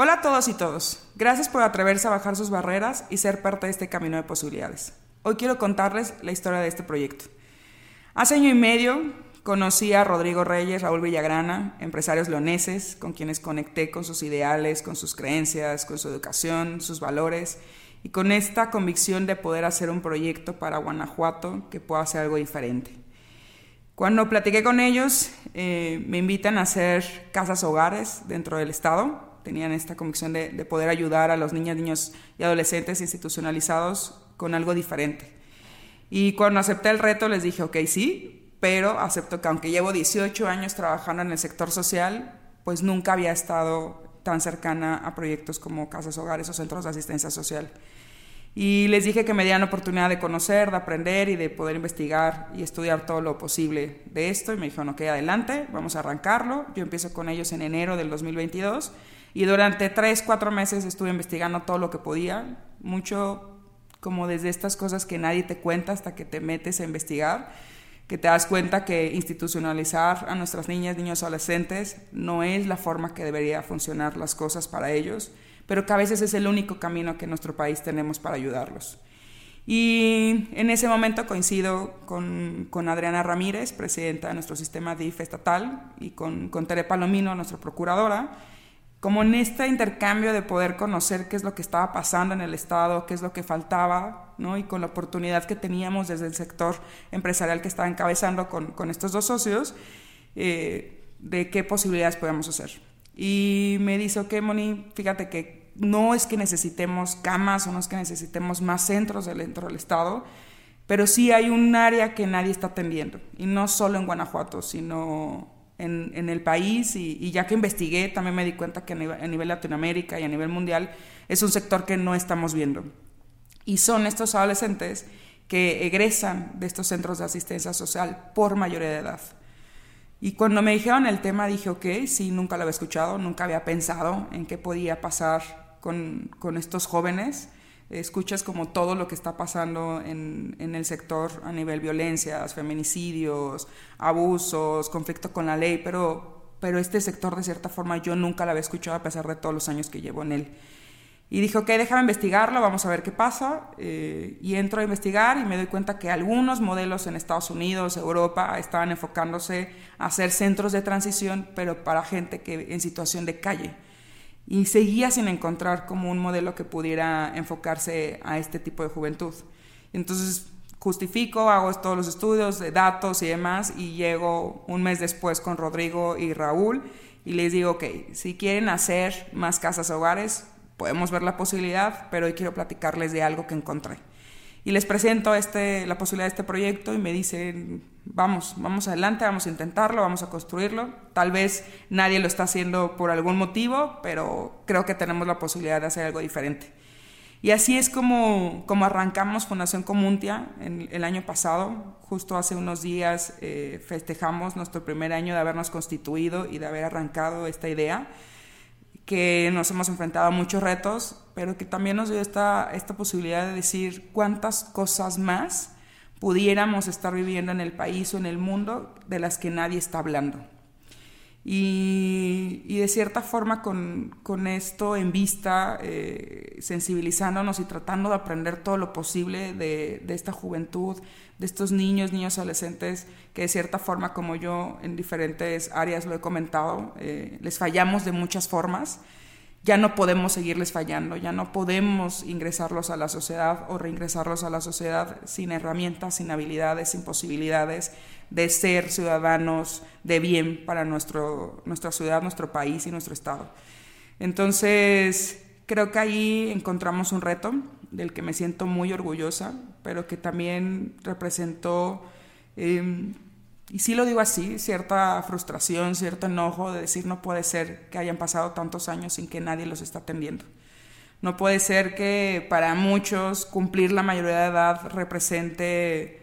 Hola a todos y todos. Gracias por atreverse a bajar sus barreras y ser parte de este camino de posibilidades. Hoy quiero contarles la historia de este proyecto. Hace año y medio conocí a Rodrigo Reyes, Raúl Villagrana, empresarios leoneses con quienes conecté con sus ideales, con sus creencias, con su educación, sus valores y con esta convicción de poder hacer un proyecto para Guanajuato que pueda hacer algo diferente. Cuando platiqué con ellos, eh, me invitan a hacer casas hogares dentro del Estado tenían esta convicción de, poder ayudar a los niños, niños y adolescentes institucionalizados con algo diferente. Y cuando acepté el reto les dije, ok, sí, pero acepto que aunque llevo 18 años trabajando en el sector social, pues nunca había estado tan cercana a proyectos como casas hogares o centros de asistencia social. Y les dije que me dieran la oportunidad de conocer, de aprender y de poder investigar y estudiar todo lo posible de esto. Y me dijeron, ok, adelante, vamos a arrancarlo. Yo empiezo con ellos en enero del 2022 y durante tres, cuatro meses estuve investigando todo lo que podía, mucho como desde estas cosas que nadie te cuenta hasta que te metes a investigar, que te das cuenta que institucionalizar a nuestras niñas, niños, adolescentes no es la forma que debería funcionar las cosas para ellos, pero que a veces es el único camino que en nuestro país tenemos para ayudarlos. Y en ese momento coincido con, con Adriana Ramírez, presidenta de nuestro sistema DIF estatal, y con, con Tere Palomino, nuestra procuradora, como en este intercambio de poder conocer qué es lo que estaba pasando en el Estado, qué es lo que faltaba, ¿no? y con la oportunidad que teníamos desde el sector empresarial que estaba encabezando con, con estos dos socios, eh, de qué posibilidades podemos hacer. Y me dice, ok, Moni, fíjate que no es que necesitemos camas o no es que necesitemos más centros dentro del Estado, pero sí hay un área que nadie está atendiendo, y no solo en Guanajuato, sino en, el país y, ya que investigué también me di cuenta que a nivel, a nivel, Latinoamérica y a nivel mundial es un sector que no estamos viendo. Y son estos adolescentes que egresan de estos centros de asistencia social por mayoría de edad. Y cuando me dijeron el tema dije, ok, sí, nunca lo había escuchado, nunca había pensado en qué podía pasar con, con estos jóvenes escuchas como todo lo que está pasando en, en, el sector a nivel violencias, feminicidios, abusos, conflicto con la ley, pero, pero este sector de cierta forma yo nunca lo había escuchado a pesar de todos los años que llevo en él. Y dije, ok, déjame investigarlo, vamos a ver qué pasa. Eh, y entro a investigar y me doy cuenta que algunos modelos en Estados Unidos, Europa, estaban enfocándose a hacer centros de transición, pero para gente que en situación de calle y seguía sin encontrar como un modelo que pudiera enfocarse a este tipo de juventud. Entonces justifico, hago todos los estudios de datos y demás y llego un mes después con Rodrigo y Raúl y les digo, ok, si quieren hacer más casas hogares, podemos ver la posibilidad, pero hoy quiero platicarles de algo que encontré. Y les presento este, la posibilidad de este proyecto y me dicen, vamos, vamos adelante, vamos a intentarlo, vamos a construirlo. Tal vez nadie lo está haciendo por algún motivo, pero creo que tenemos la posibilidad de hacer algo diferente. Y así es como, como arrancamos Fundación Comuntia en, el año pasado. Justo hace unos días eh, festejamos nuestro primer año de habernos constituido y de haber arrancado esta idea, que nos hemos enfrentado a muchos retos, pero que también nos dio esta, esta posibilidad de decir cuántas cosas más pudiéramos estar viviendo en el país o en el mundo de las que nadie está hablando. Y, de cierta forma con, con esto en vista, eh, sensibilizándonos y tratando de aprender todo lo posible de, de, esta juventud, de estos niños, niños adolescentes, que de cierta forma, como yo en diferentes áreas lo he comentado, eh, les fallamos de muchas formas. Ya no podemos seguirles fallando, ya no podemos ingresarlos a la sociedad o reingresarlos a la sociedad sin herramientas, sin habilidades, sin posibilidades de ser ciudadanos de bien para nuestro, nuestra ciudad, nuestro país y nuestro Estado. Entonces, creo que ahí encontramos un reto del que me siento muy orgullosa, pero que también representó... Eh, y sí lo digo así, cierta frustración, cierto enojo de decir no puede ser que hayan pasado tantos años sin que nadie los esté atendiendo. No puede ser que para muchos cumplir la mayoría de edad represente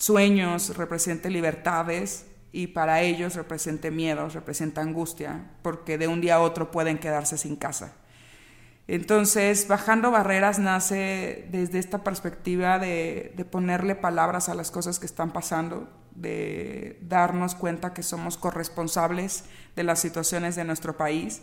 sueños, represente libertades y para ellos represente miedo, representa angustia, porque de un día a otro pueden quedarse sin casa. Entonces, Bajando Barreras nace desde esta perspectiva de ponerle palabras a las cosas que están pasando, de darnos cuenta que somos corresponsables de las situaciones de nuestro país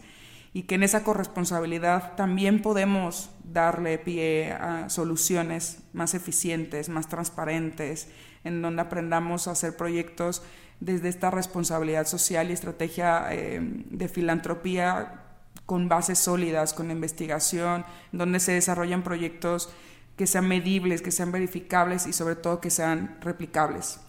y que en esa corresponsabilidad también podemos darle pie a soluciones más eficientes, más transparentes, en donde aprendamos a hacer proyectos desde esta responsabilidad social y estrategia eh, de filantropía con bases sólidas, con investigación, donde se desarrollan proyectos que sean medibles, que sean verificables y sobre todo que sean replicables.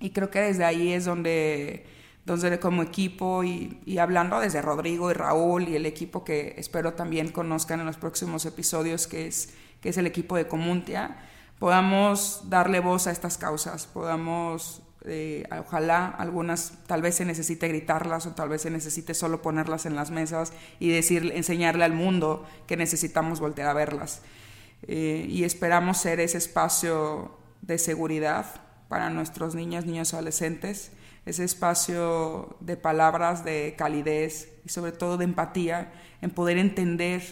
Y creo que desde ahí es donde, donde como equipo y, y, hablando desde Rodrigo y Raúl y el equipo que espero también conozcan en los próximos episodios, que es, que es el equipo de Comuntia, podamos darle voz a estas causas, podamos eh, ojalá algunas tal vez se necesite gritarlas o tal vez se necesite solo ponerlas en las mesas y decir, enseñarle al mundo que necesitamos voltear a verlas. Eh, y esperamos ser ese espacio de seguridad para nuestros niños, niños adolescentes, ese espacio de palabras, de calidez y sobre todo de empatía, en poder entender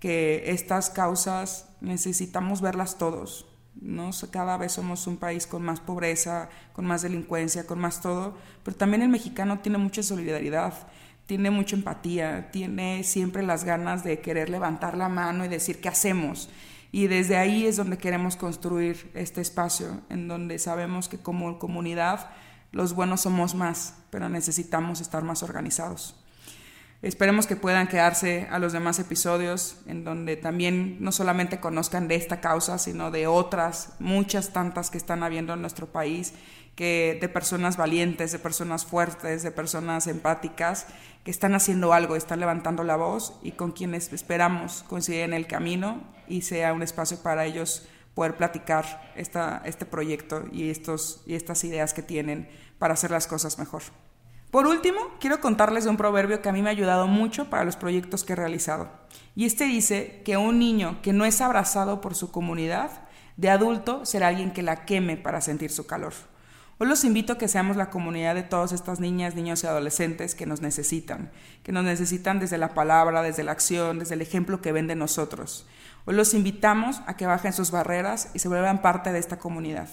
que estas causas necesitamos verlas todos, ¿no? Cada vez somos un país con más pobreza, con más delincuencia, con más todo, pero también el mexicano tiene mucha solidaridad, tiene mucha empatía, tiene siempre las ganas de querer levantar la mano y decir qué hacemos. Y desde ahí es donde queremos construir este espacio, en donde sabemos que como comunidad los buenos somos más, pero necesitamos estar más organizados. Esperemos que puedan quedarse a los demás episodios en donde también no solamente conozcan de esta causa, sino de otras, muchas tantas que están habiendo en nuestro país, que de personas valientes, de personas fuertes, de personas empáticas, que están haciendo algo, están levantando la voz y con quienes esperamos coincidir en el camino y sea un espacio para ellos poder platicar esta, este proyecto y, estos, y estas ideas que tienen para hacer las cosas mejor. Por último, quiero contarles de un proverbio que a mí me ha ayudado mucho para los proyectos que he realizado. Y este dice que un niño que no es abrazado por su comunidad, de adulto será alguien que la queme para sentir su calor. Hoy los invito a que seamos la comunidad de todas estas niñas, niños y adolescentes que nos necesitan, que nos necesitan desde la palabra, desde la acción, desde el ejemplo que ven de nosotros. Hoy los invitamos a que bajen sus barreras y se vuelvan parte de esta comunidad.